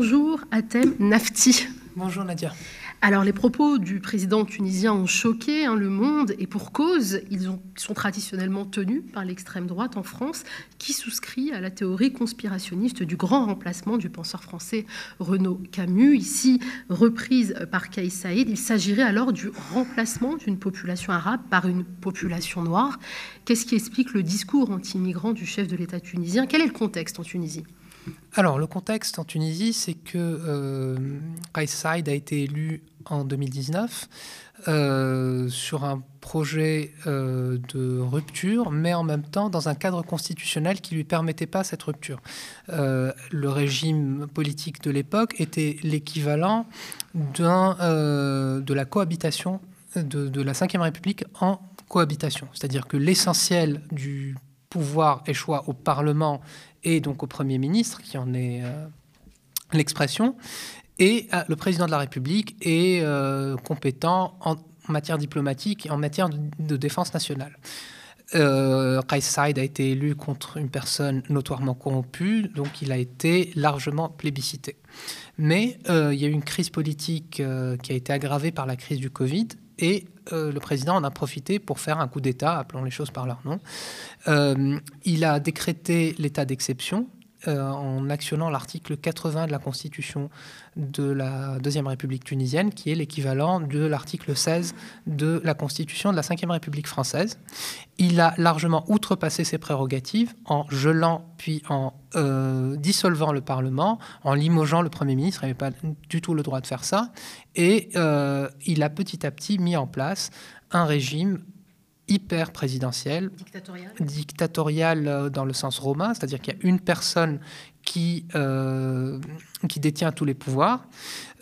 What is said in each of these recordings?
Bonjour Atem Nafti. Bonjour Nadia. Alors les propos du président tunisien ont choqué hein, le monde et pour cause, ils, sont traditionnellement tenus par l'extrême droite en France qui souscrit à la théorie conspirationniste du grand remplacement du penseur français Renaud Camus, ici reprise par Kais Saïd. Il s'agirait alors du remplacement d'une population arabe par une population noire. Qu'est-ce qui explique le discours anti-migrant du chef de l'État tunisien? Quel est le contexte en Tunisie? Alors, le contexte en Tunisie, c'est que euh, a été élu en 2019 euh, sur un projet euh, de rupture, mais en même temps dans un cadre constitutionnel qui ne lui permettait pas cette rupture. Euh, le régime politique de l'époque était l'équivalent de la cohabitation de, de la Ve République en cohabitation. C'est-à-dire que l'essentiel du pouvoir échoit au Parlement et donc au Premier ministre, qui en est euh, l'expression, et euh, le président de la République est euh, compétent en matière diplomatique et en matière de, défense nationale. Euh, a été élu contre une personne notoirement corrompue, donc il a été largement plébiscité. Mais il y a eu une crise politique qui a été aggravée par la crise du Covid et le président en a profité pour faire un coup d'État, appelons les choses par leur nom. il a décrété l'état d'exception euh, en actionnant l'article 80 de la Constitution de la Deuxième République tunisienne, qui est l'équivalent de l'article 16 de la Constitution de la Cinquième République française. Il a largement outrepassé ses prérogatives en gelant puis en euh, dissolvant le Parlement, en limogeant le Premier ministre, il n'avait pas du tout le droit de faire ça, et euh, il a petit à petit mis en place un régime hyper présidentielle, dictatoriale, euh, dans le sens romain, c'est-à-dire qu'il y a une personne qui, euh, qui détient tous les pouvoirs.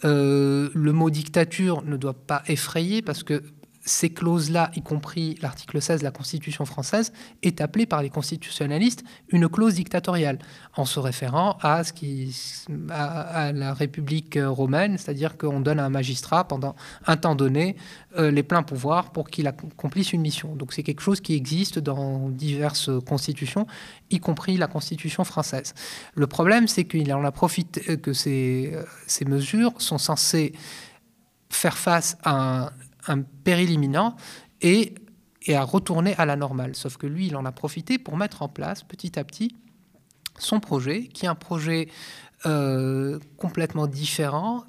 Euh, le mot dictature ne doit pas effrayer parce que ces clauses-là, y compris l'article 16 de la Constitution française, est appelée par les constitutionnalistes une clause dictatoriale, en se référant à, ce qui, à, la République romaine, c'est-à-dire qu'on donne à un magistrat pendant un temps donné euh, les pleins pouvoirs pour qu'il accomplisse une mission. Donc c'est quelque chose qui existe dans diverses constitutions, y compris la Constitution française. Le problème, c'est qu'il en a profité, que ces, euh, ces mesures sont censées faire face à un un péril imminent et, et à retourner à la normale. Sauf que lui, il en a profité pour mettre en place petit à petit son projet, qui est un projet euh, complètement différent,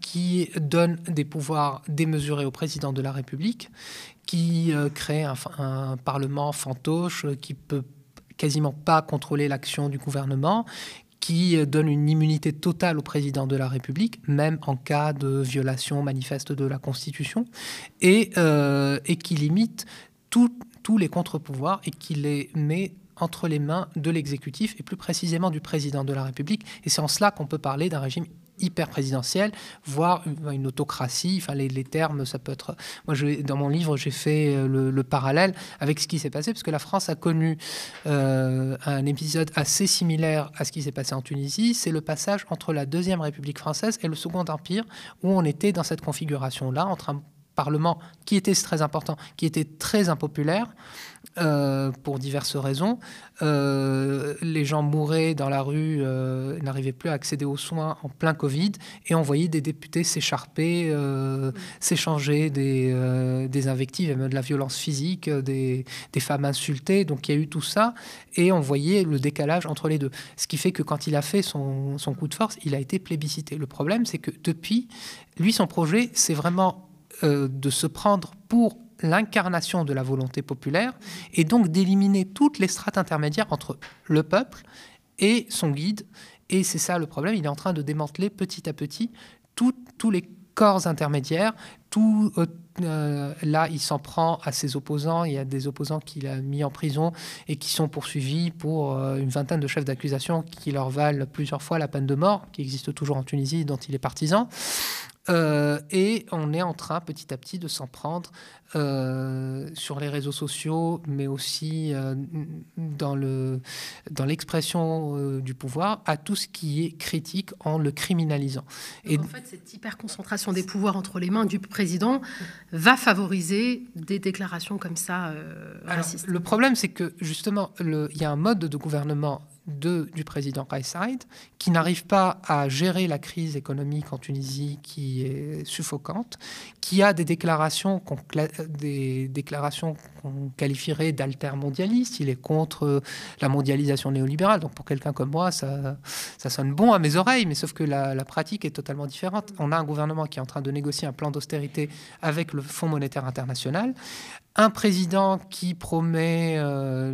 qui donne des pouvoirs démesurés au président de la République, qui euh, crée un, parlement fantoche qui peut quasiment pas contrôler l'action du gouvernement, qui donne une immunité totale au président de la République, même en cas de violation manifeste de la Constitution, et, euh, qui limite tous les contre-pouvoirs et qui les met entre les mains de l'exécutif et plus précisément du président de la République. Et c'est en cela qu'on peut parler d'un régime hyper présidentielle, voire une autocratie. Enfin, les, termes, ça peut être. Moi, dans mon livre, j'ai fait euh, le, parallèle avec ce qui s'est passé, parce que la France a connu euh, un épisode assez similaire à ce qui s'est passé en Tunisie. C'est le passage entre la Deuxième République française et le Second Empire, où on était dans cette configuration-là, entre un Parlement qui était très important, qui était très impopulaire euh, pour diverses raisons. Euh, les gens mouraient dans la rue, euh, n'arrivaient plus à accéder aux soins en plein Covid, et on voyait des députés s'écharper, s'échanger des, des, invectives, même de la violence physique, des, des, femmes insultées. Donc il y a eu tout ça, et on voyait le décalage entre les deux. Ce qui fait que quand il a fait son, son coup de force, il a été plébiscité. Le problème, c'est que depuis, lui, son projet, c'est vraiment euh, de se prendre pour l'incarnation de la volonté populaire et donc d'éliminer toutes les strates intermédiaires entre le peuple et son guide. Et c'est ça le problème, il est en train de démanteler petit à petit tous les corps intermédiaires. Tout, euh, euh, là, il s'en prend à ses opposants. Il y a des opposants qu'il a mis en prison et qui sont poursuivis pour une vingtaine de chefs d'accusation qui leur valent plusieurs fois la peine de mort, qui existe toujours en Tunisie, dont il est partisan. Euh, et on est en train petit à petit de s'en prendre euh, sur les réseaux sociaux, mais aussi euh, dans, le, dans l'expression du pouvoir, à tout ce qui est critique en le criminalisant. Et en fait, cette hyperconcentration des pouvoirs entre les mains du président va favoriser des déclarations comme ça racistes. le problème, c'est que justement, il y a un mode de gouvernement du président Saïd, qui n'arrive pas à gérer la crise économique en Tunisie qui est suffocante, qui a des déclarations qu'on, qualifierait d'altermondialistes. Il est contre la mondialisation néolibérale. Donc pour quelqu'un comme moi, ça, sonne bon à mes oreilles, mais sauf que la pratique est totalement différente. On a un gouvernement qui est en train de négocier un plan d'austérité avec le Fonds monétaire international, un président qui promet euh,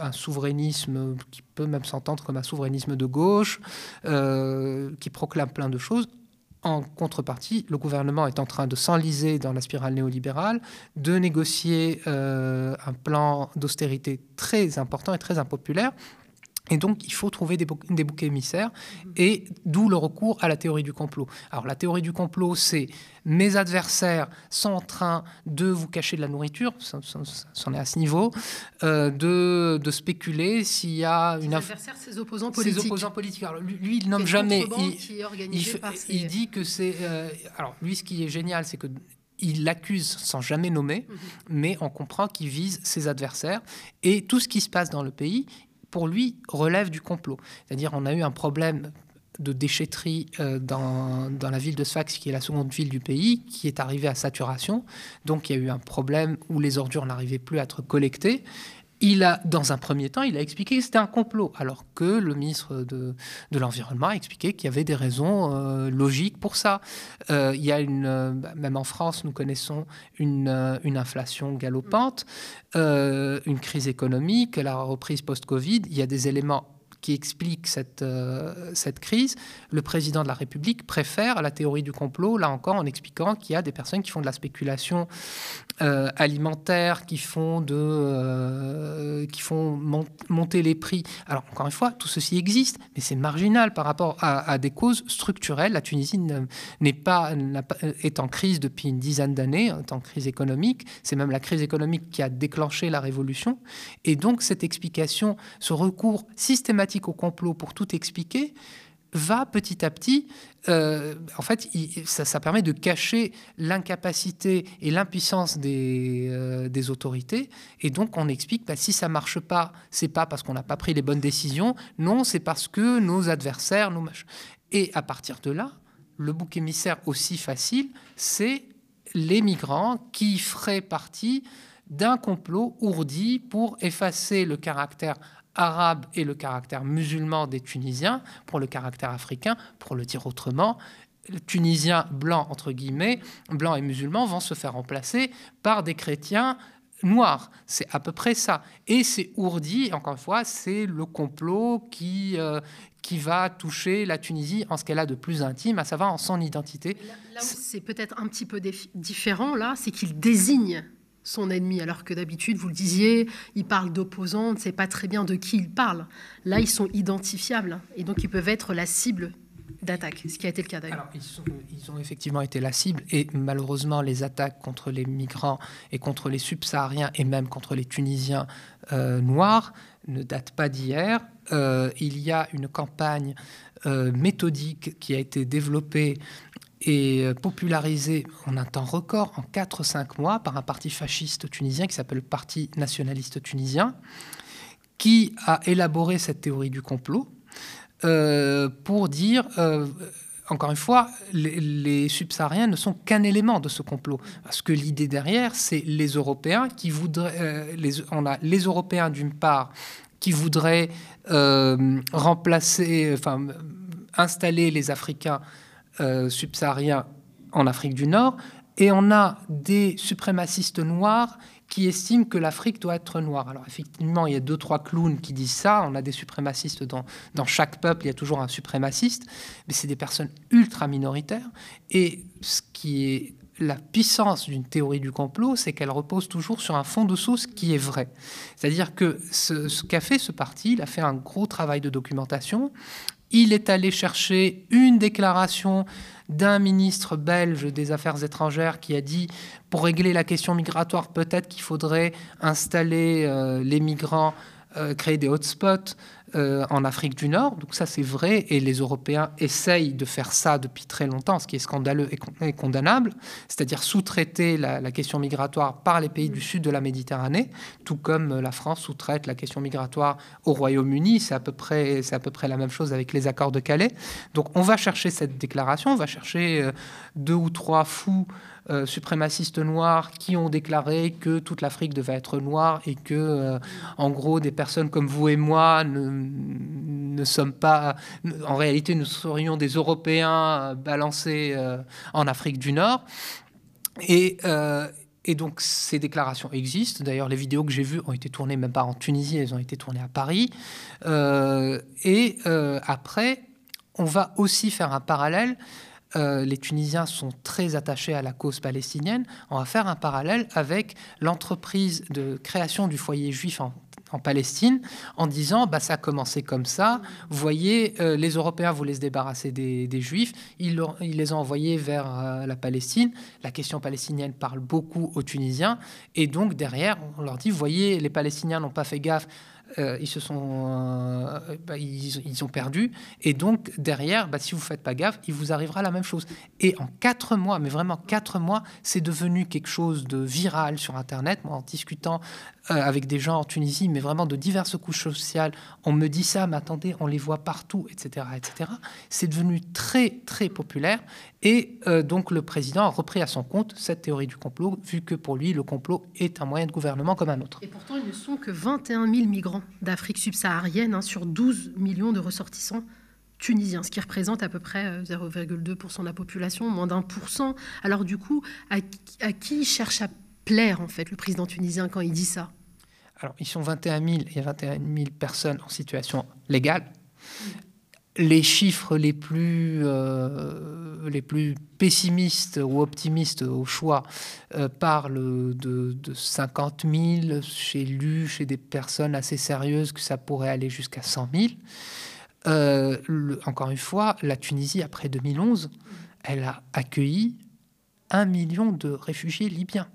un souverainisme qui peut même s'entendre comme un souverainisme de gauche, euh, qui proclame plein de choses. En contrepartie, le gouvernement est en train de s'enliser dans la spirale néolibérale, de négocier euh, un plan d'austérité très important et très impopulaire, et donc, il faut trouver des, des bouquets émissaires, et d'où le recours à la théorie du complot. Alors, la théorie du complot, c'est mes adversaires sont en train de vous cacher de la nourriture, c'en est à ce niveau, euh, de, de, spéculer s'il y a une... adversaires, ses opposants politiques. Ses opposants politiques. Alors, lui, il nomme jamais... Il, il, dit que c'est... Euh, alors, lui, ce qui est génial, c'est que il l'accuse sans jamais nommer, mhm. mais on comprend qu'il vise ses adversaires. Et tout ce qui se passe dans le pays, pour lui, relève du complot. C'est-à-dire, on a eu un problème de déchetterie euh, dans, dans, la ville de Sfax, qui est la seconde ville du pays, qui est arrivé à saturation. Donc il y a eu un problème où les ordures n'arrivaient plus à être collectées il a, dans un premier temps, il a expliqué que c'était un complot, alors que le ministre de, l'Environnement a expliqué qu'il y avait des raisons euh, logiques pour ça. Euh, il y a une, euh, même en France, nous connaissons une, une inflation galopante, une crise économique, la reprise post-Covid. Il y a des éléments qui explique cette, euh, cette crise, le président de la République préfère la théorie du complot, là encore en expliquant qu'il y a des personnes qui font de la spéculation euh, alimentaire, qui font, de, euh, qui font monter les prix. Alors encore une fois, tout ceci existe, mais c'est marginal par rapport à, des causes structurelles. La Tunisie n'est pas, est en crise depuis une dizaine d'années, est en crise économique. C'est même la crise économique qui a déclenché la révolution. Et donc cette explication, ce recours systématique au complot pour tout expliquer va petit à petit, euh, en fait, ça, permet de cacher l'incapacité et l'impuissance des, euh, des, autorités. Et donc, on explique, bah, si ça marche pas, c'est pas parce qu'on n'a pas pris les bonnes décisions, non, c'est parce que nos adversaires, nos Et à partir de là, le bouc émissaire aussi facile, c'est les migrants qui feraient partie d'un complot ourdi pour effacer le caractère arabe et le caractère musulman des Tunisiens, pour le caractère africain, pour le dire autrement, les Tunisiens blancs, entre guillemets, blancs et musulmans, vont se faire remplacer par des chrétiens noirs. C'est à peu près ça. Et c'est ourdi, encore une fois, c'est le complot qui, euh, qui va toucher la Tunisie en ce qu'elle a de plus intime, à savoir en son identité. Là, c'est peut-être un petit peu différent, là, c'est qu'il désigne son ennemi, alors que d'habitude, vous le disiez, il parle d'opposants, on ne sait pas très bien de qui il parle. Là, ils sont identifiables et donc ils peuvent être la cible d'attaque, ce qui a été le cas d'ailleurs. Ils, ont effectivement été la cible et malheureusement, les attaques contre les migrants et contre les subsahariens et même contre les Tunisiens euh, noirs ne datent pas d'hier. Euh, il y a une campagne euh, méthodique qui a été développée et euh, popularisé en un temps record, en 4-5 mois, par un parti fasciste tunisien qui s'appelle le Parti nationaliste tunisien, qui a élaboré cette théorie du complot euh, pour dire, euh, encore une fois, les, subsahariens ne sont qu'un élément de ce complot. Parce que l'idée derrière, c'est les Européens qui voudraient... on a les Européens d'une part qui voudraient remplacer, enfin, installer les Africains euh, subsahariens en Afrique du Nord, et on a des suprémacistes noirs qui estiment que l'Afrique doit être noire. Alors effectivement, il y a deux, trois clowns qui disent ça, on a des suprémacistes dans, dans chaque peuple, il y a toujours un suprémaciste, mais c'est des personnes ultra minoritaires, et ce qui est la puissance d'une théorie du complot, c'est qu'elle repose toujours sur un fond de sauce qui est vrai. C'est-à-dire que ce, ce qu'a fait ce parti, il a fait un gros travail de documentation, Il est allé chercher une déclaration d'un ministre belge des Affaires étrangères qui a dit pour régler la question migratoire, peut-être qu'il faudrait installer euh, les migrants, créer des hotspots euh, en Afrique du Nord. Donc ça, c'est vrai. Et les Européens essayent de faire ça depuis très longtemps, ce qui est scandaleux et, condamnable, c'est-à-dire sous-traiter la, question migratoire par les pays du sud de la Méditerranée, tout comme la France sous-traite la question migratoire au Royaume-Uni. C'est à, peu près, c'est à peu près la même chose avec les accords de Calais. Donc on va chercher cette déclaration, on va chercher euh, deux ou trois fous euh, suprémacistes noirs qui ont déclaré que toute l'Afrique devait être noire et que, euh, en gros, des personnes comme vous et moi ne, sommes pas. En réalité, nous serions des Européens balancés euh, en Afrique du Nord. Et donc ces déclarations existent. D'ailleurs, les vidéos que j'ai vues ont été tournées même pas en Tunisie, elles ont été tournées à Paris. et après, on va aussi faire un parallèle euh, les Tunisiens sont très attachés à la cause palestinienne, on va faire un parallèle avec l'entreprise de création du foyer juif en, Palestine en disant bah, ça a commencé comme ça. Vous voyez, euh, les Européens voulaient se débarrasser des, Juifs, ils, les ont envoyés vers euh, la Palestine. La question palestinienne parle beaucoup aux Tunisiens. Et donc derrière, on leur dit, vous voyez, les Palestiniens n'ont pas fait gaffe euh, ils se sont, euh, bah, ils, ont perdu. Et donc derrière, bah, si vous faites pas gaffe, il vous arrivera la même chose. Et en quatre mois, mais vraiment quatre mois, c'est devenu quelque chose de viral sur Internet. Moi, en discutant euh, avec des gens en Tunisie, mais vraiment de diverses couches sociales, on me dit ça, mais attendez, on les voit partout, etc., etc. C'est devenu très très populaire. Et donc le président a repris à son compte cette théorie du complot, vu que pour lui, le complot est un moyen de gouvernement comme un autre. Et pourtant, ils ne sont que 21 000 migrants d'Afrique subsaharienne hein, sur 12 millions de ressortissants tunisiens, ce qui représente à peu près 0,2% euh, de la population, moins d'un pour cent. Alors du coup, à, qui il cherche à plaire en fait le président tunisien quand il dit ça Alors ils sont 21 000, il y a 21 000 personnes en situation légale les chiffres les plus, euh, pessimistes ou optimistes au choix euh, parlent de, 50 000. J'ai lu chez des personnes assez sérieuses que ça pourrait aller jusqu'à 100 000. Euh, encore une fois, la Tunisie, après 2011, elle a accueilli un million de réfugiés libyens.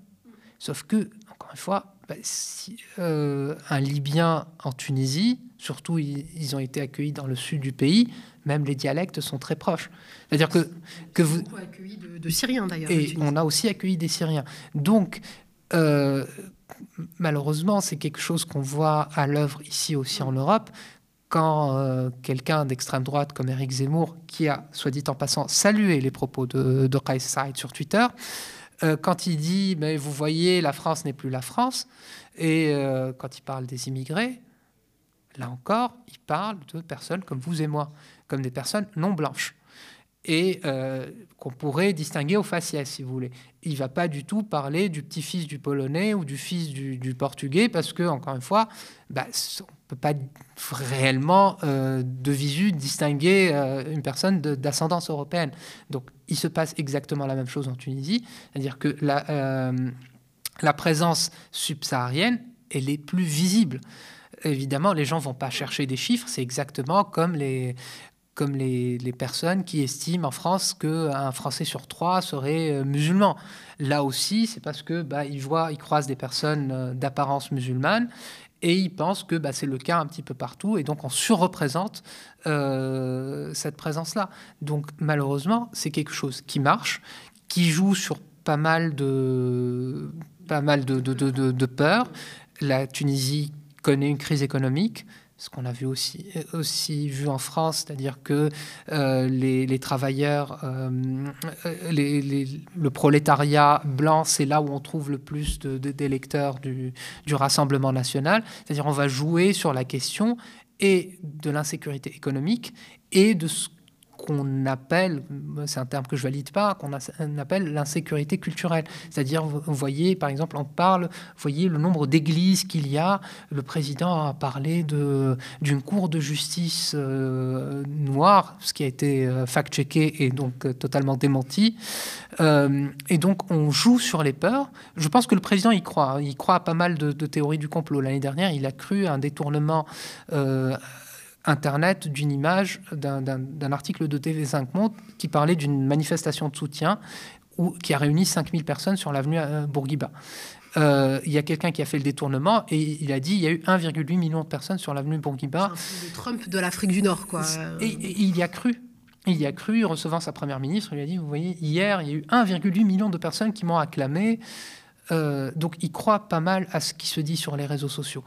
Sauf que, encore une fois, bah, si, un Libyen en Tunisie, Surtout, ils, ont été accueillis dans le sud du pays. Même les dialectes sont très proches. C'est-à-dire que, que vous... accueilli de, Syriens d'ailleurs. Et on a aussi accueilli des Syriens. Donc, euh, malheureusement, c'est quelque chose qu'on voit à l'œuvre ici aussi en Europe. Quand euh, quelqu'un d'extrême droite comme Eric Zemmour, qui a, soit dit en passant, salué les propos de, de Kais Saïd sur Twitter, euh, quand il dit mais vous voyez, la France n'est plus la France, et quand il parle des immigrés, Là encore, il parle de personnes comme vous et moi, comme des personnes non blanches, et euh, qu'on pourrait distinguer au faciès, si vous voulez. Il ne va pas du tout parler du petit-fils du polonais ou du fils du, portugais, parce que, encore une fois, bah, on ne peut pas réellement, euh, de visu, distinguer euh, une personne d'ascendance européenne. Donc, il se passe exactement la même chose en Tunisie, c'est-à-dire que la, la présence subsaharienne, elle est plus visible évidemment, les gens vont pas chercher des chiffres. C'est exactement comme les, comme les, personnes qui estiment en France qu'un Français sur trois serait euh, musulman. Là aussi, c'est parce que bah, ils voient, ils croisent des personnes euh, d'apparence musulmane et ils pensent que bah, c'est le cas un petit peu partout et donc on surreprésente euh, cette présence-là. Donc malheureusement, c'est quelque chose qui marche, qui joue sur pas mal de pas de peurs. La Tunisie connaît une crise économique, ce qu'on a vu aussi, aussi vu en France, c'est-à-dire que euh, les, travailleurs, euh, le prolétariat blanc, c'est là où on trouve le plus d'électeurs du, du Rassemblement national. C'est-à-dire on va jouer sur la question et de l'insécurité économique et de ce qu'on appelle, c'est un terme que je valide pas, qu'on appelle l'insécurité culturelle. C'est-à-dire, vous voyez, par exemple, on parle, vous voyez le nombre d'églises qu'il y a. Le président a parlé d'une cour de justice euh, noire, ce qui a été euh, fact-checké et donc euh, totalement démenti. et donc, on joue sur les peurs. Je pense que le président y croit. Il croit à pas mal de, de théories du complot. L'année dernière, il a cru à un détournement Internet d'une image d'un article de TV5 Monde qui parlait d'une manifestation de soutien où, qui a réuni 5000 personnes sur l'avenue Bourguiba. Euh, il y a quelqu'un qui a fait le détournement et il a dit il y a eu 1,8 million de personnes sur l'avenue Bourguiba. Le Trump de l'Afrique du Nord, quoi. Et, il y a cru. Il y a cru, recevant sa première ministre, il a dit, vous voyez, hier, il y a eu 1,8 million de personnes qui m'ont acclamé. Euh, donc il croit pas mal à ce qui se dit sur les réseaux sociaux.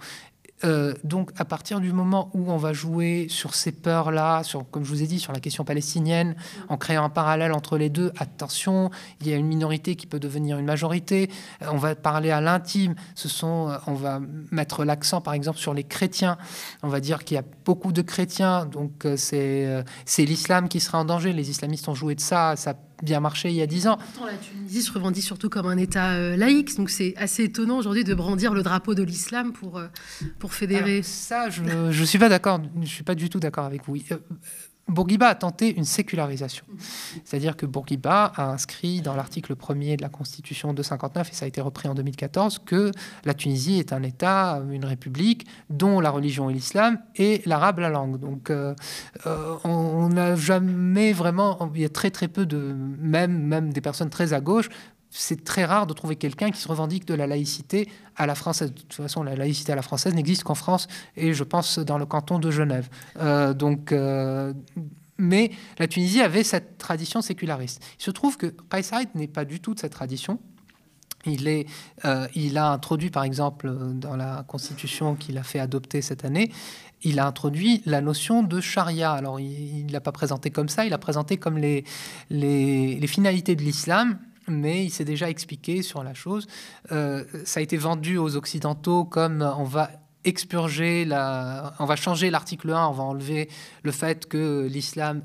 Euh, donc, à partir du moment où on va jouer sur ces peurs-là, sur, comme je vous ai dit, sur la question palestinienne, en créant un parallèle entre les deux, attention, il y a une minorité qui peut devenir une majorité. Euh, on va parler à l'intime. Ce sont, euh, on va mettre l'accent, par exemple, sur les chrétiens. On va dire qu'il y a beaucoup de chrétiens, donc c'est c'est l'islam qui sera en danger. Les islamistes ont joué de ça. Ça bien marché il y a dix ans. Pourtant, la Tunisie se revendique surtout comme un État euh, laïque, donc c'est assez étonnant aujourd'hui de brandir le drapeau de l'islam pour, euh, pour fédérer. ça, je ne suis pas d'accord, je suis pas du tout d'accord avec vous. Bourguiba a tenté une sécularisation. C'est-à-dire que Bourguiba a inscrit dans l'article 1er de la Constitution de 59, et ça a été repris en 2014, que la Tunisie est un État, une république, dont la religion est l'islam et l'arabe la langue. Donc euh, euh, on n'a jamais vraiment, il y a très très peu de, même, même des personnes très à gauche, c'est très rare de trouver quelqu'un qui se revendique de la laïcité à la française. De toute façon, la laïcité à la française n'existe qu'en France et je pense dans le canton de Genève. Euh, donc, euh, mais la Tunisie avait cette tradition séculariste. Il se trouve que Saïd n'est pas du tout de cette tradition. Il, est, euh, il a introduit, par exemple, dans la constitution qu'il a fait adopter cette année, il a introduit la notion de charia. Alors, il ne l'a pas présenté comme ça, il l'a présenté comme les finalités de l'islam mais il s'est déjà expliqué sur la chose. Euh, ça a été vendu aux Occidentaux comme on va expurger, la, on va changer l'article 1, on va enlever le fait que l'islam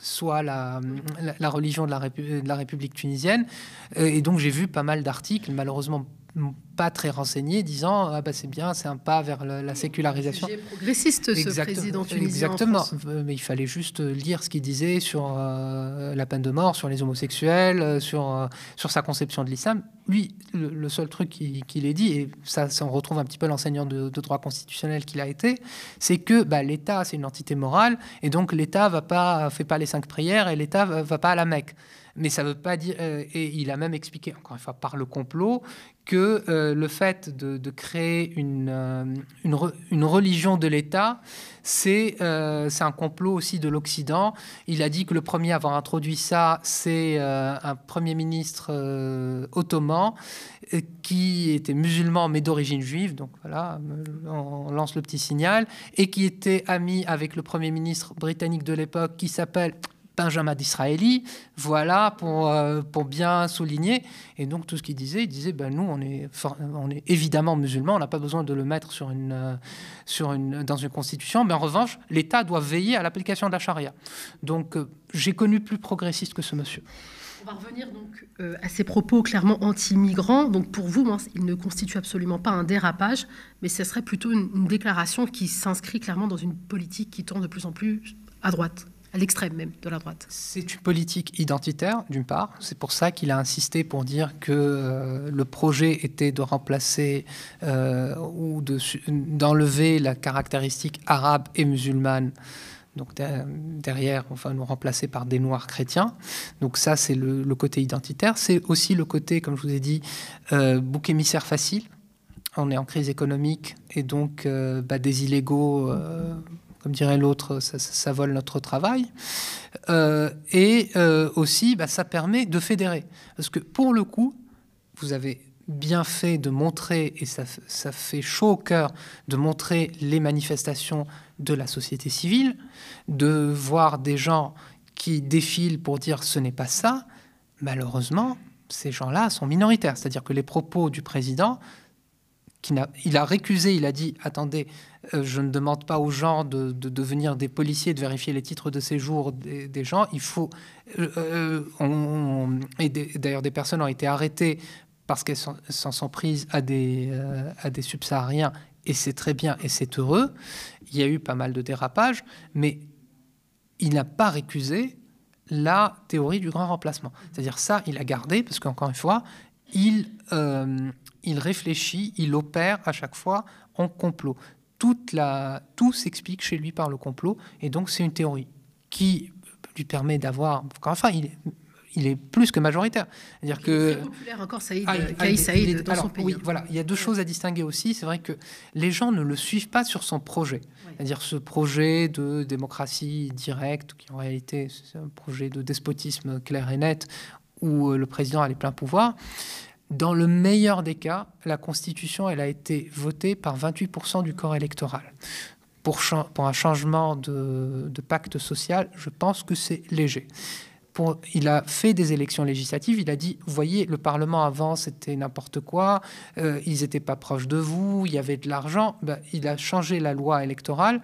soit la, la, religion de la, de la République tunisienne. Euh, et donc j'ai vu pas mal d'articles, malheureusement pas très renseigné, disant ah bah c'est bien, c'est un pas vers la, sécularisation. progressiste ce président tunisien. Exactement, mais il fallait juste lire ce qu'il disait sur euh, la peine de mort, sur les homosexuels, euh, sur, euh, sur sa conception de l'islam. Lui, le, seul truc qu'il ait dit, et ça, on retrouve un petit peu l'enseignant de, droit constitutionnel qu'il a été, c'est que bah, l'État c'est une entité morale et donc l'État va pas fait pas les cinq prières et l'État va, va pas à la Mecque mais ça veut pas dire. et il a même expliqué, encore une fois, par le complot, que euh, le fait de, créer une, euh, une, religion de l'État, euh, c'est un complot aussi de l'Occident. Il a dit que le premier à avoir introduit ça, c'est un Premier ministre ottoman qui était musulman mais d'origine juive, donc voilà, on lance le petit signal, et qui était ami avec le Premier ministre britannique de l'époque qui s'appelle Benjamin d'Israéli, voilà, pour, euh, pour bien souligner. Et donc, tout ce qu'il disait, il disait, ben, nous, on est, on est évidemment musulmans, on n'a pas besoin de le mettre sur une, euh, sur une, dans une constitution, mais en revanche, l'État doit veiller à l'application de la charia. Donc, euh, j'ai connu plus progressiste que ce monsieur. On va revenir donc à ces propos clairement anti-migrants. Donc pour vous, il ne constitue absolument pas un dérapage, mais ce serait plutôt une déclaration qui s'inscrit clairement dans une politique qui tourne de plus en plus à droite à l'extrême même de la droite. C'est une politique identitaire, d'une part. C'est pour ça qu'il a insisté pour dire que euh, le projet était de remplacer euh, ou d'enlever la caractéristique arabe et musulmane. Donc derrière, enfin, nous remplacer par des noirs chrétiens. Donc ça, c'est le, côté identitaire. C'est aussi le côté, comme je vous ai dit, euh, bouc émissaire facile. On est en crise économique et donc bah, des illégaux comme dirait l'autre, ça, vole notre travail. Euh, et euh, aussi, bah, ça permet de fédérer. Parce que pour le coup, vous avez bien fait de montrer, et ça, ça fait chaud au cœur, de montrer les manifestations de la société civile, de voir des gens qui défilent pour dire ce n'est pas ça. Malheureusement, ces gens-là sont minoritaires. C'est-à-dire que les propos du président, il a récusé, il a dit attendez, euh, je ne demande pas aux gens de, devenir des policiers, de vérifier les titres de séjour des, gens. Il faut. Euh, euh, et d'ailleurs, des personnes ont été arrêtées parce qu'elles s'en sont prises à des, à des subsahariens, et c'est très bien et c'est heureux. Il y a eu pas mal de dérapages, mais il n'a pas récusé la théorie du grand remplacement. C'est-à-dire ça, il a gardé, parce qu'encore une fois, il, il réfléchit, il opère à chaque fois en complot. toute la, tout s'explique chez lui par le complot, et donc c'est une théorie qui lui permet d'avoir, enfin, il est, il est plus que majoritaire. C'est-à-dire que très populaire encore Saïd, ah, ah Saïd dans son pays. Oui, voilà, il y a deux choses à distinguer aussi. C'est vrai que les gens ne le suivent pas sur son projet, c'est-à-dire ce projet de démocratie directe, qui en réalité c'est un projet de despotisme clair et net, où euh, le président a les pleins pouvoirs. Dans le meilleur des cas, la Constitution elle a été votée par 28% du corps électoral. Pour, pour un changement de, pacte social, je pense que c'est léger il a fait des élections législatives, il a dit, voyez, le Parlement avant, c'était n'importe quoi, euh, ils n'étaient pas proches de vous, il y avait de l'argent. Ben, il a changé la loi électorale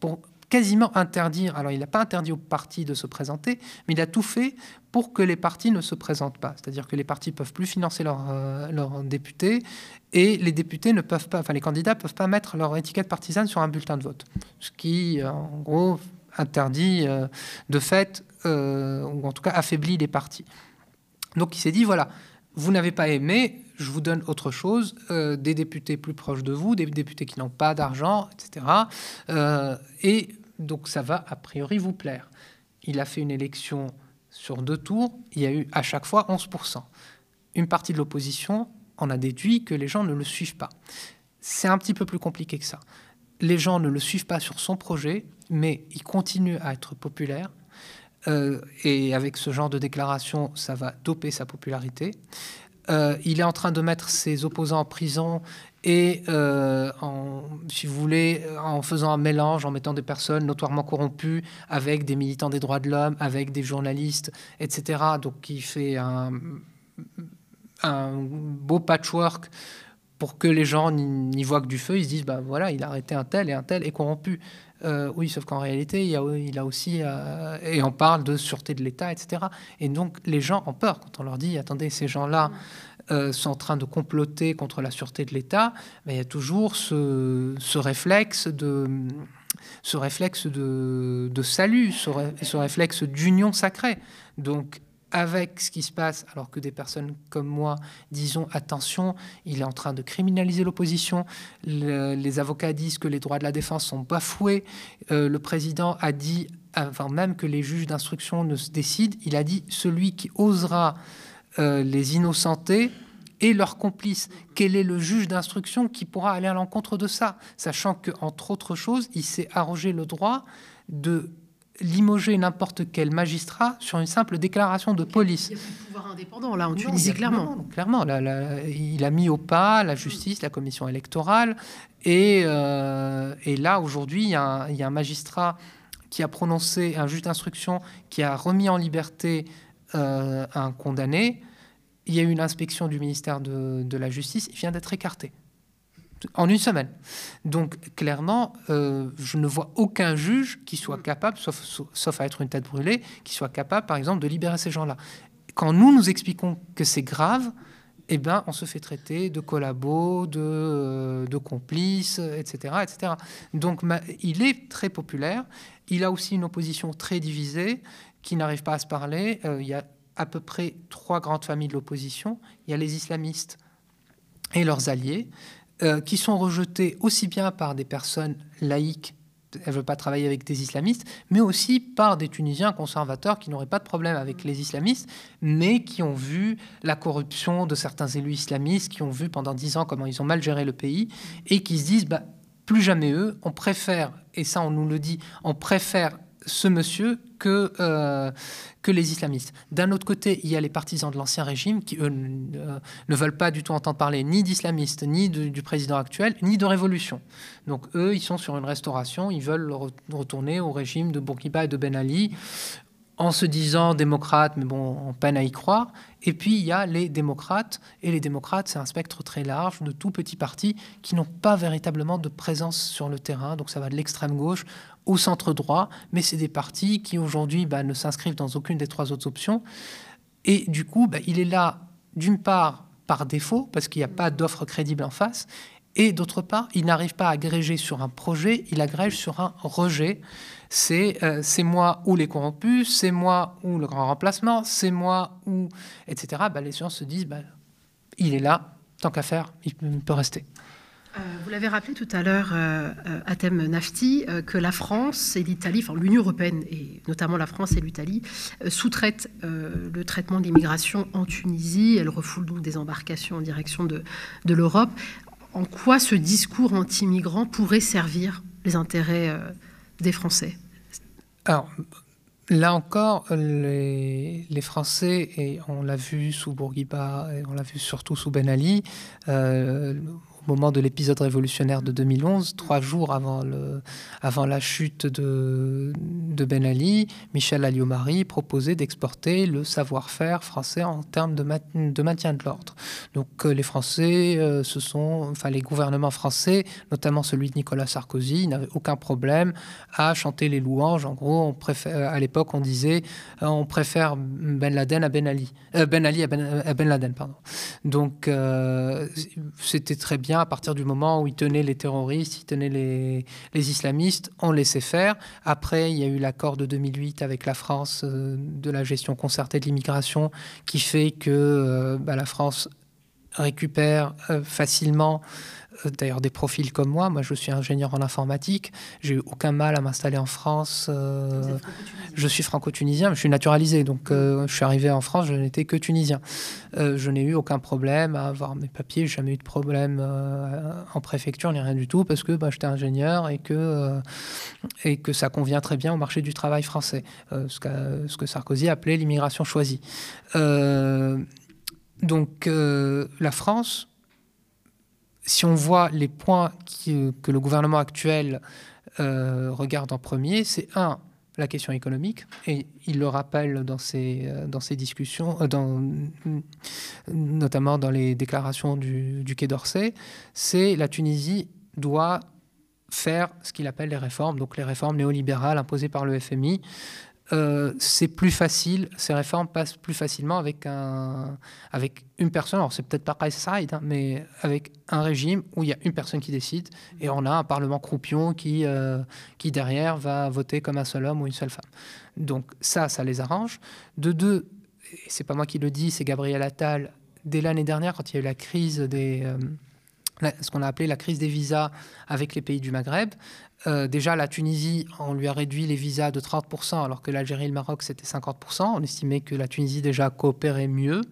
pour quasiment interdire, alors il n'a pas interdit aux partis de se présenter, mais il a tout fait pour que les partis ne se présentent pas. C'est-à-dire que les partis peuvent plus financer euh, leurs députés et les députés ne peuvent pas, enfin les candidats ne peuvent pas mettre leur étiquette partisane sur un bulletin de vote. Ce qui, en gros, interdit euh, de fait, euh, ou en tout cas affaiblit les partis. Donc il s'est dit, voilà, vous n'avez pas aimé, je vous donne autre chose, euh, des députés plus proches de vous, des députés qui n'ont pas d'argent, etc. et donc ça va a priori vous plaire. Il a fait une élection sur deux tours, il y a eu à chaque fois 11%. Une partie de l'opposition en a déduit que les gens ne le suivent pas. C'est un petit peu plus compliqué que ça les gens ne le suivent pas sur son projet, mais il continue à être populaire. Euh, et avec ce genre de déclaration, ça va doper sa popularité. Euh, il est en train de mettre ses opposants en prison et, euh, si vous voulez, en faisant un mélange, en mettant des personnes notoirement corrompues avec des militants des droits de l'homme, avec des journalistes, etc. Donc, il fait un beau patchwork pour que les gens n'y voient que du feu, ils se disent, bah voilà, il a arrêté un tel et un tel est corrompu. Euh, oui, sauf qu'en réalité, il, y a, il a aussi, euh, et on parle de sûreté de l'État, etc. Et donc, les gens ont peur quand on leur dit, attendez, ces gens-là euh, sont en train de comploter contre la sûreté de l'État. Mais il y a toujours ce, ce réflexe de ce réflexe de, de salut, ce, ce réflexe d'union sacrée. Donc, avec ce qui se passe, alors que des personnes comme moi disons attention, il est en train de criminaliser l'opposition, les avocats disent que les droits de la défense sont bafoués, euh, le président a dit, avant même que les juges d'instruction ne se décident, il a dit celui qui osera euh, les innocenter et leurs complices. Quel est le juge d'instruction qui pourra aller à l'encontre de ça, sachant que entre autres choses, il s'est arrogé le droit de limoger n'importe quel magistrat sur une simple déclaration de police. Il y a plus de pouvoir indépendant là en Tunisie, clairement. clairement, il a mis au pas la justice, la commission électorale, et, euh, et là aujourd'hui, il, y a un magistrat qui a prononcé, un juge d'instruction qui a remis en liberté euh, un condamné. Il y a eu une inspection du ministère de, de la Justice, il vient d'être écarté en une semaine. Donc clairement, euh, je ne vois aucun juge qui soit capable, sauf, à être une tête brûlée, qui soit capable, par exemple, de libérer ces gens-là. Quand nous nous expliquons que c'est grave, eh ben, on se fait traiter de collabos, de, euh, complices, etc., etc. Donc il est très populaire. Il a aussi une opposition très divisée qui n'arrive pas à se parler. Euh, il y a à peu près trois grandes familles de l'opposition. Il y a les islamistes et leurs alliés. Euh, qui sont rejetés aussi bien par des personnes laïques, elles ne veulent pas travailler avec des islamistes, mais aussi par des Tunisiens conservateurs qui n'auraient pas de problème avec les islamistes, mais qui ont vu la corruption de certains élus islamistes, qui ont vu pendant dix ans comment ils ont mal géré le pays, et qui se disent, bah, plus jamais eux, on préfère, et ça on nous le dit, on préfère ce monsieur que, euh, que les islamistes. D'un autre côté, il y a les partisans de l'ancien régime qui, eux, ne veulent pas du tout entendre parler ni d'islamistes, ni du président actuel, ni de révolution. Donc eux, ils sont sur une restauration, ils veulent retourner au régime de Bourguiba et de Ben Ali, en se disant démocrate, mais bon, on peine à y croire. Et puis il y a les démocrates, et les démocrates, c'est un spectre très large de tout petits partis qui n'ont pas véritablement de présence sur le terrain. Donc ça va de l'extrême gauche au centre droit, mais c'est des partis qui aujourd'hui bah, ne s'inscrivent dans aucune des trois autres options. Et du coup, bah, il est là, d'une part, par défaut, parce qu'il n'y a pas d'offre crédible en face, et d'autre part, il n'arrive pas à agréger sur un projet, il agrège sur un rejet. C'est euh, moi ou les corrompus, c'est moi ou le grand remplacement, c'est moi ou... etc. Bah, les sciences se disent, bah, il est là, tant qu'à faire, il peut rester. Euh, vous l'avez rappelé tout à l'heure, euh, Atem Nafti, que la France et l'Italie, enfin l'Union européenne et notamment la France et l'Italie, sous-traitent le traitement de l'immigration en Tunisie. Elles refoulent donc des embarcations en direction de l'Europe. En quoi ce discours anti-migrant pourrait servir les intérêts des Français? Alors, Là encore, les, Français, et on l'a vu sous Bourguiba, et on l'a vu surtout sous Ben Ali, euh, moment de l'épisode révolutionnaire de 2011, trois jours avant, la chute de, Ben Ali, Michel Alliot-Marie proposait d'exporter le savoir-faire français en termes de, maintien de l'ordre. Donc euh, les Français, euh, enfin les gouvernements français, notamment celui de Nicolas Sarkozy, n'avaient aucun problème à chanter les louanges. En gros, préfère, à l'époque, on disait on préfère Ben Laden à Ben Ali, euh, Ben Ali à Ben, à ben Laden, pardon. Donc c'était très bien à partir du moment où ils tenaient les terroristes, ils tenaient les, islamistes, on laissait faire. Après, il y a eu l'accord de 2008 avec la France euh, de la gestion concertée de l'immigration qui fait que euh, bah, la France récupère euh, facilement d'ailleurs des profils comme moi. Moi, je suis ingénieur en informatique. J'ai eu aucun mal à m'installer en France. Euh, je suis franco-tunisien, mais je suis naturalisé. Donc, euh, je suis arrivé en France, je n'étais que tunisien. je n'ai eu aucun problème à avoir mes papiers. J'ai jamais eu de problème en préfecture ni rien du tout parce que bah, j'étais ingénieur et que, et que ça convient très bien au marché du travail français. ce que Sarkozy appelait l'immigration choisie. donc, la France si on voit les points que le gouvernement actuel euh, regarde en premier, c'est un, la question économique, et il le rappelle dans ses, euh, dans discussions, euh, dans, notamment dans les déclarations du, du Quai d'Orsay, c'est la Tunisie doit faire ce qu'il appelle les réformes, donc les réformes néolibérales imposées par le FMI, euh, c'est plus facile, ces réformes passent plus facilement avec, un, avec une personne, alors c'est peut-être pas Kais hein, mais avec un régime où il y a une personne qui décide et on a un parlement croupion qui, euh, qui derrière va voter comme un seul homme ou une seule femme. Donc ça, ça les arrange. De deux, et c'est pas moi qui le dis, c'est Gabriel Attal, dès l'année dernière, quand il y a eu la crise des... Euh, ce qu'on a appelé la crise des visas avec les pays du Maghreb. Euh, déjà, la Tunisie, on lui a réduit les visas de 30%, alors que l'Algérie et le Maroc, c'était 50%. On estimait que la Tunisie déjà coopérait mieux.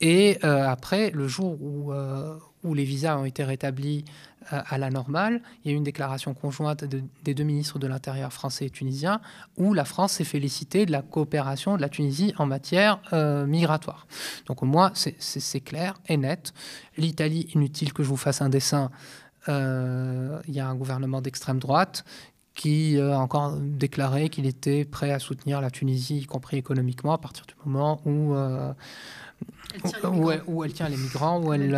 Et euh, après, le jour où, euh, où, les visas ont été rétablis à la normale, il y a eu une déclaration conjointe des deux ministres de l'Intérieur français et tunisien, où la France s'est félicitée de la coopération de la Tunisie en matière migratoire. Donc au moins, c'est clair et net. L'Italie, inutile que je vous fasse un dessin, il y a un gouvernement d'extrême droite qui a encore déclaré qu'il était prêt à soutenir la Tunisie, y compris économiquement, à partir du moment où, euh, où, elle, tient les migrants, où elle,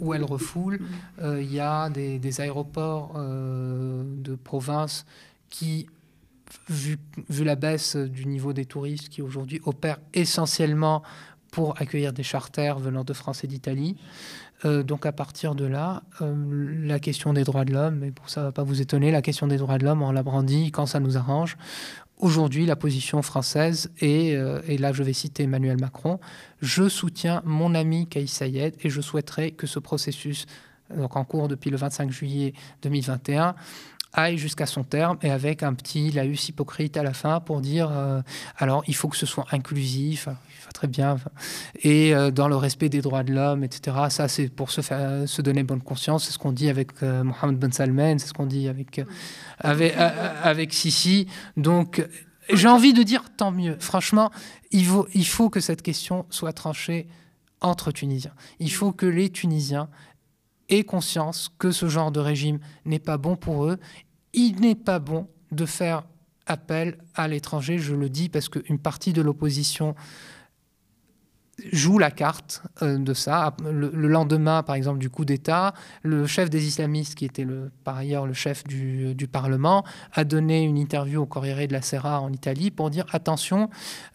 où, elle refoule. Euh, il y a des, aéroports de province qui, vu, vu, la baisse du niveau des touristes, qui aujourd'hui opèrent essentiellement pour accueillir des charters venant de France et d'Italie, euh, donc à partir de là, euh, la question des droits de l'homme, mais pour ça ne va pas vous étonner, la question des droits de l'homme, on l'a brandi quand ça nous arrange. Aujourd'hui, la position française, est, euh, et là je vais citer Emmanuel Macron, je soutiens mon ami Kais Sayed et je souhaiterais que ce processus, donc en cours depuis le 25 juillet 2021, aille jusqu'à son terme et avec un petit laïus hypocrite à la fin pour dire euh, alors il faut que ce soit inclusif, très bien, et euh, dans le respect des droits de l'homme, etc. Ça, c'est pour se, faire, se donner bonne conscience. C'est ce qu'on dit avec euh, Mohamed Ben Salman, c'est ce qu'on dit avec, avec, avec Sisi. Donc, j'ai envie de dire tant mieux. Franchement, il faut, il faut que cette question soit tranchée entre Tunisiens. Il faut que les Tunisiens aient conscience que ce genre de régime n'est pas bon pour eux. Il n'est pas bon de faire appel à l'étranger, je le dis parce qu'une partie de l'opposition joue la carte euh, de ça. Le, lendemain, par exemple, du coup d'État, le chef des islamistes, qui était par ailleurs le chef du, Parlement, a donné une interview au Corriere de la Sera en Italie pour dire attention,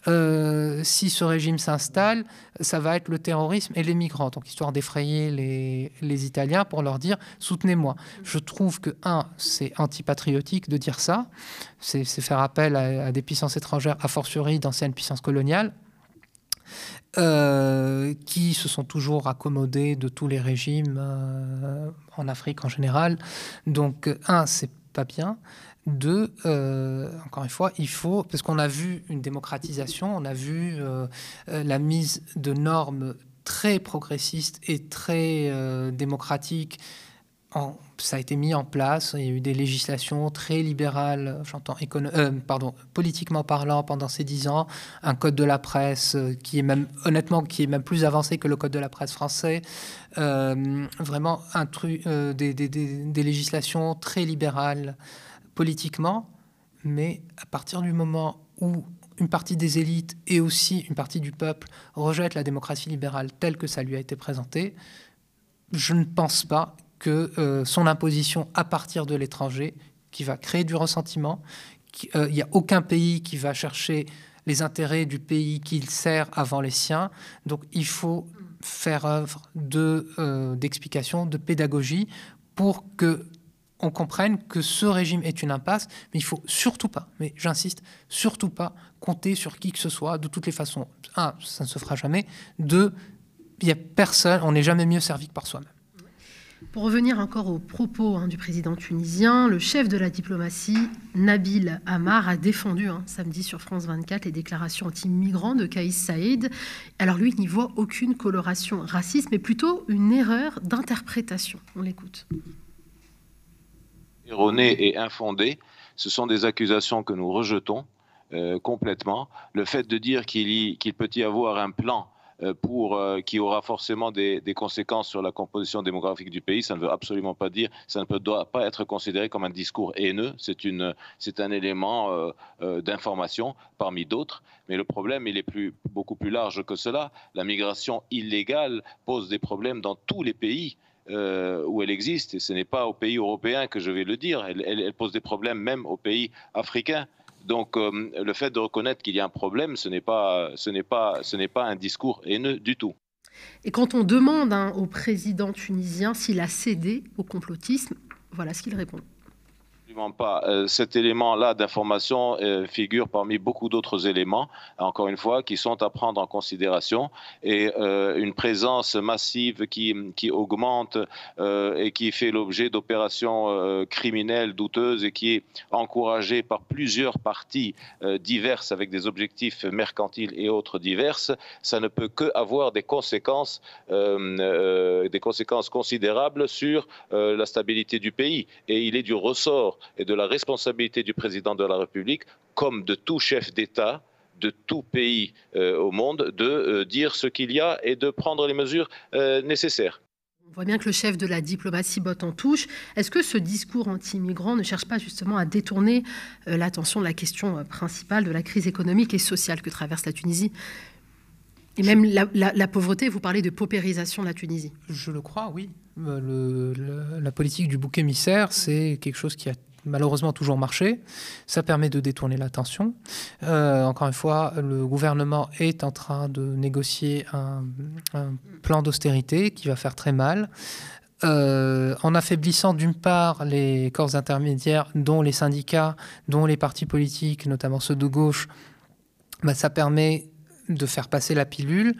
euh, si ce régime s'installe, ça va être le terrorisme et les migrants. Donc, histoire d'effrayer les, les, Italiens pour leur dire soutenez-moi. Je trouve que, un, c'est antipatriotique de dire ça, c'est faire appel à, à des puissances étrangères, a fortiori d'anciennes puissances coloniales. Qui se sont toujours accommodés de tous les régimes en Afrique en général. Donc, un, c'est pas bien. Deux, encore une fois, il faut, parce qu'on a vu une démocratisation, on a vu la mise de normes très progressistes et très démocratiques ça a été mis en place. Il y a eu des législations très libérales, j'entends euh, pardon, politiquement parlant, pendant ces dix ans. Un code de la presse euh, qui est même, honnêtement, qui est même plus avancé que le code de la presse français. Euh, vraiment un truc, des, des, législations très libérales politiquement, mais à partir du moment où une partie des élites et aussi une partie du peuple rejette la démocratie libérale telle que ça lui a été présenté, je ne pense pas que euh, son imposition à partir de l'étranger, qui va créer du ressentiment. Euh, il n'y a aucun pays qui va chercher les intérêts du pays qu'il sert avant les siens. Donc il faut faire œuvre de euh, d'explication, de pédagogie pour que on comprenne que ce régime est une impasse, mais il faut surtout pas, mais j'insiste, surtout pas compter sur qui que ce soit, de toutes les façons. Un, ça ne se fera jamais. Deux, il n'y a personne, on n'est jamais mieux servi que par soi-même. Pour revenir encore aux propos hein, du président tunisien, le chef de la diplomatie, Nabil Amar, a défendu hein, samedi sur France 24 les déclarations anti-migrants de Kaïs Saïd. Alors lui, il n'y voit aucune coloration raciste, mais plutôt une erreur d'interprétation. On l'écoute. Erroné et infondé, ce sont des accusations que nous rejetons euh, complètement. Le fait de dire qu'il peut y avoir un plan pour, euh, qui aura forcément des, conséquences sur la composition démographique du pays. Ça ne veut absolument pas dire, ça ne doit pas être considéré comme un discours haineux. C'est, un élément euh, d'information parmi d'autres. Mais le problème, il est beaucoup plus large que cela. La migration illégale pose des problèmes dans tous les pays. où elle existe, et ce n'est pas aux pays européens que je vais le dire, elle pose des problèmes même aux pays africains. Donc euh, le fait de reconnaître qu'il y a un problème, ce n'est pas, un discours haineux du tout. Et quand on demande hein, au président tunisien s'il a cédé au complotisme, voilà ce qu'il répond pas. Euh, cet élément-là d'information euh, figure parmi beaucoup d'autres éléments, encore une fois, qui sont à prendre en considération. Et euh, une présence massive qui, qui augmente et qui fait l'objet d'opérations criminelles douteuses et qui est encouragée par plusieurs parties diverses avec des objectifs mercantiles et autres diverses, ça ne peut que avoir des conséquences, des conséquences considérables sur la stabilité du pays. Et il est du ressort et de la responsabilité du président de la République, comme de tout chef d'État, de tout pays euh, au monde, de euh, dire ce qu'il y a et de prendre les mesures euh, nécessaires. On voit bien que le chef de la diplomatie botte en touche. Est-ce que ce discours anti-migrant ne cherche pas justement à détourner l'attention de la question principale de la crise économique et sociale que traverse la Tunisie? Et même la, pauvreté, vous parlez de paupérisation de la Tunisie. Je le crois, oui. la politique du bouc émissaire, c'est quelque chose qui a malheureusement toujours marché. Ça permet de détourner l'attention. Euh, encore une fois, le gouvernement est en train de négocier un, plan d'austérité qui va faire très mal. Euh, en affaiblissant d'une part les corps intermédiaires, dont les syndicats, dont les partis politiques, notamment ceux de gauche, bah, ça permet de faire passer la pilule.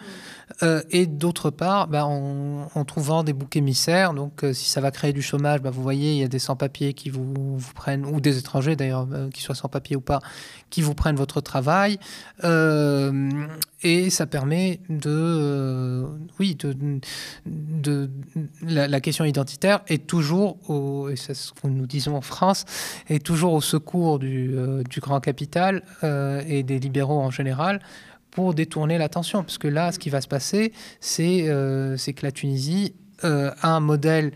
Euh, et d'autre part, bah, en, trouvant des boucs émissaires, donc euh, si ça va créer du chômage, bah, vous voyez, il y a des sans-papiers qui vous, prennent, ou des étrangers d'ailleurs, euh, qu'ils soient sans-papiers ou pas, qui vous prennent votre travail. et ça permet de, oui, de, la, question identitaire est toujours, au, et c'est ce que nous disons en France, est toujours au secours du grand capital et des libéraux en général pour détourner l'attention. Parce que là, ce qui va se passer, c'est euh, que la Tunisie euh, a un modèle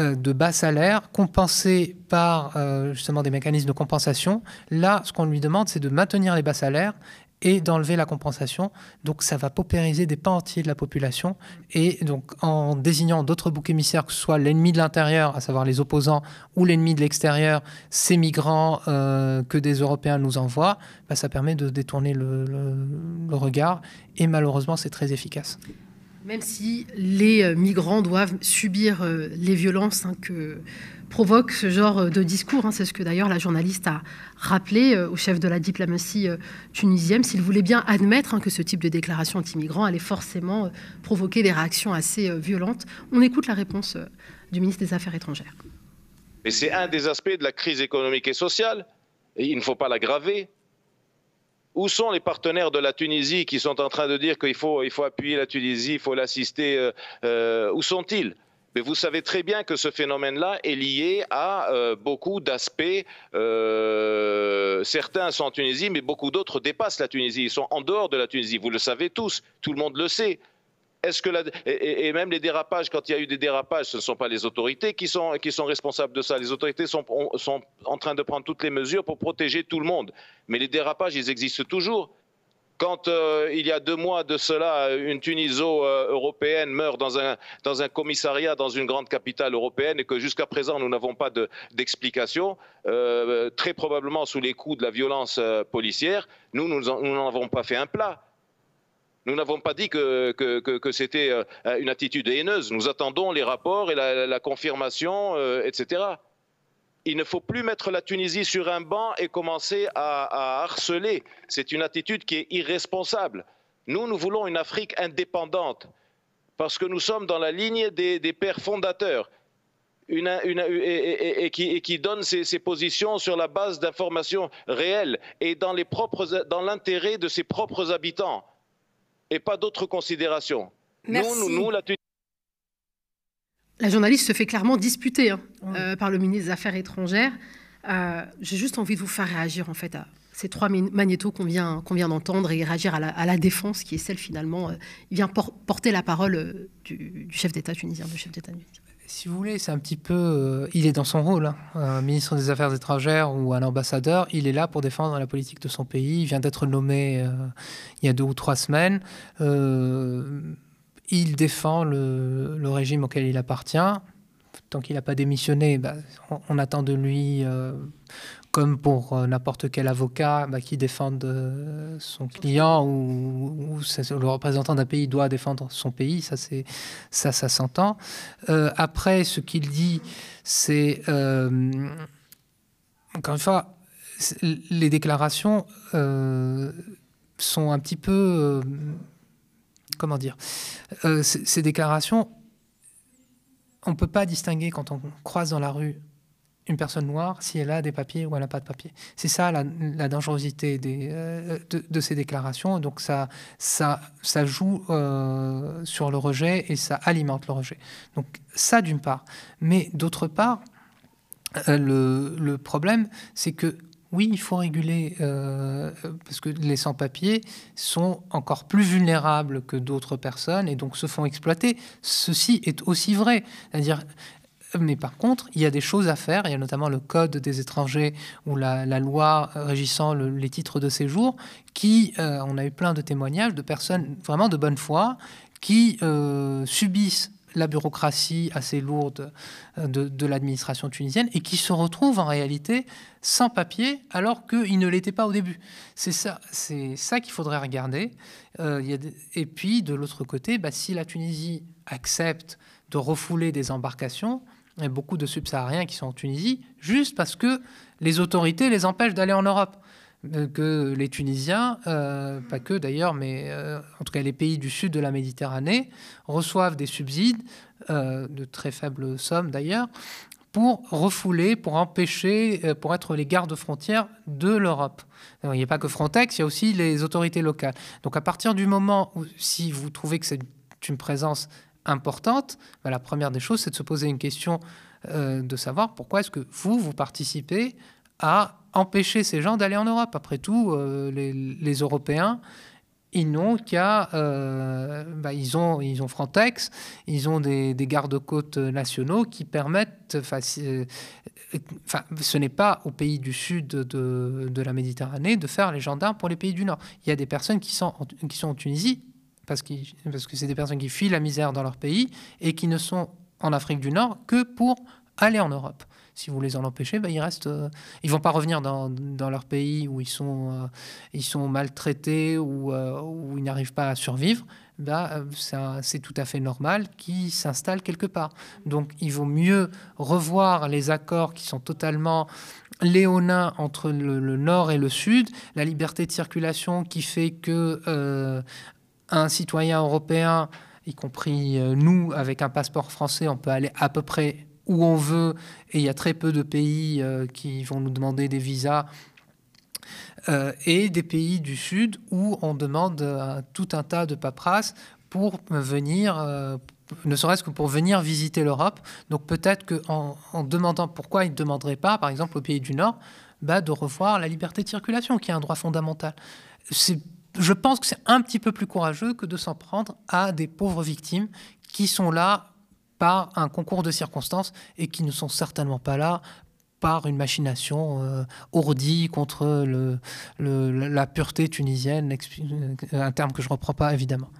euh, de bas salaire compensé par justement des mécanismes de compensation. Là, ce qu'on lui demande, c'est de maintenir les bas salaires et d'enlever la compensation. Donc ça va paupériser des pans entiers de la population. Et donc en désignant d'autres boucs émissaires, que ce soit l'ennemi de l'intérieur, à savoir les opposants, ou l'ennemi de l'extérieur, ces migrants euh, que des Européens nous envoient, bah, ça permet de détourner le, regard. Et malheureusement, c'est très efficace. Même si les migrants doivent subir les violences hein, que provoque ce genre de discours. Hein. C'est ce que d'ailleurs la journaliste a rappelé au chef de la diplomatie tunisienne, s'il voulait bien admettre hein, que ce type de déclaration anti-migrants allait forcément provoquer des réactions assez violentes. On écoute la réponse du ministre des Affaires étrangères. Mais c'est un des aspects de la crise économique et sociale. Il ne faut pas l'aggraver. Où sont les partenaires de la Tunisie qui sont en train de dire qu'il faut, appuyer la Tunisie, il faut l'assister euh, euh, Où sont-ils? Mais vous savez très bien que ce phénomène-là est lié à euh, beaucoup d'aspects. certains sont en Tunisie, mais beaucoup d'autres dépassent la Tunisie. Ils sont en dehors de la Tunisie. Vous le savez tous. Tout le monde le sait. Et, même les dérapages, quand il y a eu des dérapages, ce ne sont pas les autorités qui sont, qui sont responsables de ça. Les autorités sont, sont en train de prendre toutes les mesures pour protéger tout le monde. Mais les dérapages, ils existent toujours. Quand euh, il y a deux mois de cela, une Tuniso-européenne meurt dans un, commissariat dans une grande capitale européenne et que jusqu'à présent nous n'avons pas d'explication, euh, très probablement sous les coups de la violence euh, policière, nous, n'en avons pas fait un plat. Nous n'avons pas dit que, c'était euh, une attitude haineuse. Nous attendons les rapports et la, confirmation, euh, etc. Il ne faut plus mettre la Tunisie sur un banc et commencer à, harceler. C'est une attitude qui est irresponsable. Nous, nous voulons une Afrique indépendante parce que nous sommes dans la ligne des, pères fondateurs. et, qui, donne ses, positions sur la base d'informations réelles et dans l'intérêt de ses propres habitants et pas d'autres considérations. Nous, nous, la... la journaliste se fait clairement disputer hein, euh, par le ministre des Affaires étrangères. Euh, j'ai juste envie de vous faire réagir en fait à ces trois magnétos qu'on vient, qu'on vient d'entendre et réagir à la, défense qui est celle finalement, euh, il vient porter la parole du, du chef d'État tunisien, du chef d'État tunisien si vous voulez, c'est un petit peu. Il est dans son rôle, hein. un ministre des Affaires étrangères ou un ambassadeur. Il est là pour défendre la politique de son pays. Il vient d'être nommé il y a deux ou trois semaines. Euh, il défend le, régime auquel il appartient. Tant qu'il n'a pas démissionné, bah, on, attend de lui comme pour euh, n'importe quel avocat bah, qui défende euh, son client ou, le représentant d'un pays doit défendre son pays, ça ça, ça s'entend. Euh, après, ce qu'il dit, c'est encore une fois, les déclarations sont un petit peu comment dire ces déclarations on ne peut pas distinguer quand on croise dans la rue une personne noire si elle a des papiers ou elle n'a pas de papiers. C'est ça la, dangerosité euh, de, ces déclarations. Donc ça, ça, ça joue euh, sur le rejet et ça alimente le rejet. Donc ça d'une part. Mais d'autre part, euh, le, le, problème, c'est que oui, il faut réguler, parce que les sans-papiers sont encore plus vulnérables que d'autres personnes et donc se font exploiter. Ceci est aussi vrai. C'est-à-dire, mais par contre, il y a des choses à faire. Il y a notamment le code des étrangers ou la, loi régissant les titres de séjour, qui, euh, on a eu plein de témoignages de personnes vraiment de bonne foi qui euh, subissent la bureaucratie assez lourde euh, de, l'administration tunisienne et qui se retrouvent en réalité sans papier alors qu'ils ne l'étaient pas au début. C'est ça, qu'il faudrait regarder. et puis de l'autre côté, bah, si la Tunisie accepte de refouler des embarcations, il y a beaucoup de subsahariens qui sont en Tunisie juste parce que les autorités les empêchent d'aller en Europe. Euh, que les Tunisiens, euh, pas que d'ailleurs, mais euh, en tout cas les pays du sud de la Méditerranée, reçoivent des subsides, de très faibles sommes d'ailleurs, pour refouler, pour empêcher, pour être les gardes-frontières de l'Europe. Il n'y a pas que Frontex, il y a aussi les autorités locales. Donc à partir du moment où, si vous trouvez que c'est une présence importante, bah, la première des choses, c'est de se poser une question de savoir pourquoi est-ce que vous, vous participez à empêcher ces gens d'aller en Europe. Après tout, euh, les, Européens, ils n'ont qu'à... Euh, bah, ils, ont, ils ont Frontex, ils ont des, gardes-côtes nationaux qui permettent... Enfin, ce n'est pas au pays du sud de, la Méditerranée de faire les gendarmes pour les pays du Nord. Il y a des personnes qui sont, qui sont en Tunisie parce, parce que c'est des personnes qui fuient la misère dans leur pays et qui ne sont en Afrique du Nord que pour aller en Europe. Si vous les en empêchez, ben, ils restent, euh, ils vont pas revenir dans, leur pays où ils sont, euh, maltraités ou euh, où ils n'arrivent pas à survivre. Ben, c'est tout à fait normal qu'ils s'installent quelque part. Donc, il vaut mieux revoir les accords qui sont totalement léonins entre le, le nord et le sud, la liberté de circulation qui fait que un citoyen européen y compris nous, avec un passeport français, on peut aller à peu près où on veut, et il y a très peu de pays euh, qui vont nous demander des visas, euh, et des pays du Sud où on demande tout un tas de paperasses pour venir, euh, ne serait-ce que pour venir visiter l'Europe. Donc peut-être qu'en en demandant pourquoi ils ne demanderaient pas, par exemple au pays du Nord, bah, de revoir la liberté de circulation, qui est un droit fondamental. Je pense que c'est un petit peu plus courageux que de s'en prendre à des pauvres victimes qui sont là par un concours de circonstances et qui ne sont certainement pas là par une machination euh, ourdie contre le, la pureté tunisienne, un terme que je ne reprends pas évidemment.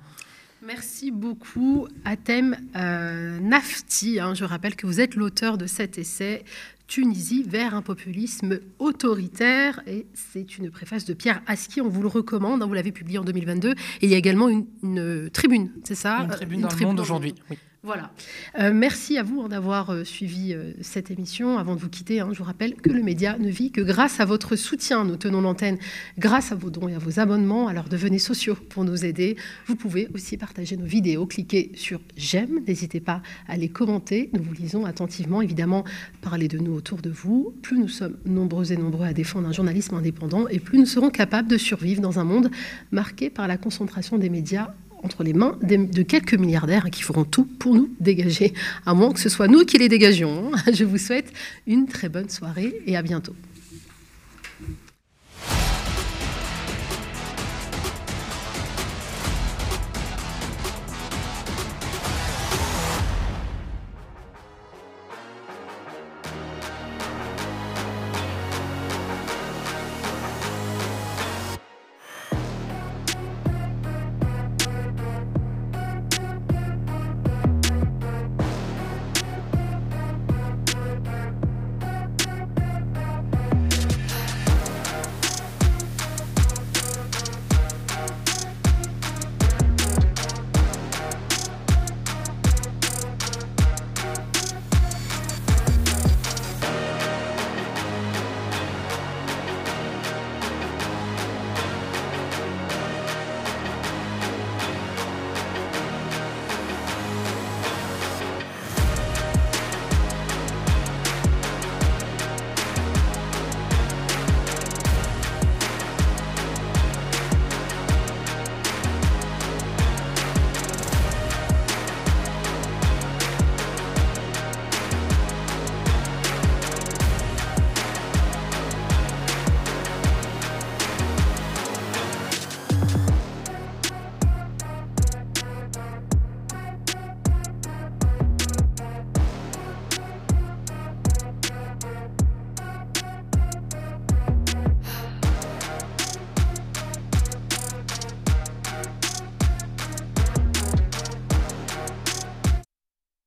Merci beaucoup, Atem euh, Nafti. Hein. je rappelle que vous êtes l'auteur de cet essai Tunisie vers un populisme autoritaire. Et c'est une préface de Pierre Aski, on vous le recommande, hein. vous l'avez publié en 2022. Et il y a également une, tribune, c'est ça? Une tribune dans le monde aujourd'hui, oui. Voilà. Euh, merci à vous hein, d'avoir euh, suivi euh, cette émission. Avant de vous quitter, hein, je vous rappelle que le média ne vit que grâce à votre soutien. Nous tenons l'antenne grâce à vos dons et à vos abonnements. Alors devenez sociaux pour nous aider. Vous pouvez aussi partager nos vidéos. Cliquez sur j'aime. N'hésitez pas à les commenter. Nous vous lisons attentivement. Évidemment, parlez de nous autour de vous. Plus nous sommes nombreux et nombreux à défendre un journalisme indépendant et plus nous serons capables de survivre dans un monde marqué par la concentration des médias entre les mains de quelques milliardaires qui feront tout pour nous dégager, à moins que ce soit nous qui les dégagions. Je vous souhaite une très bonne soirée et à bientôt.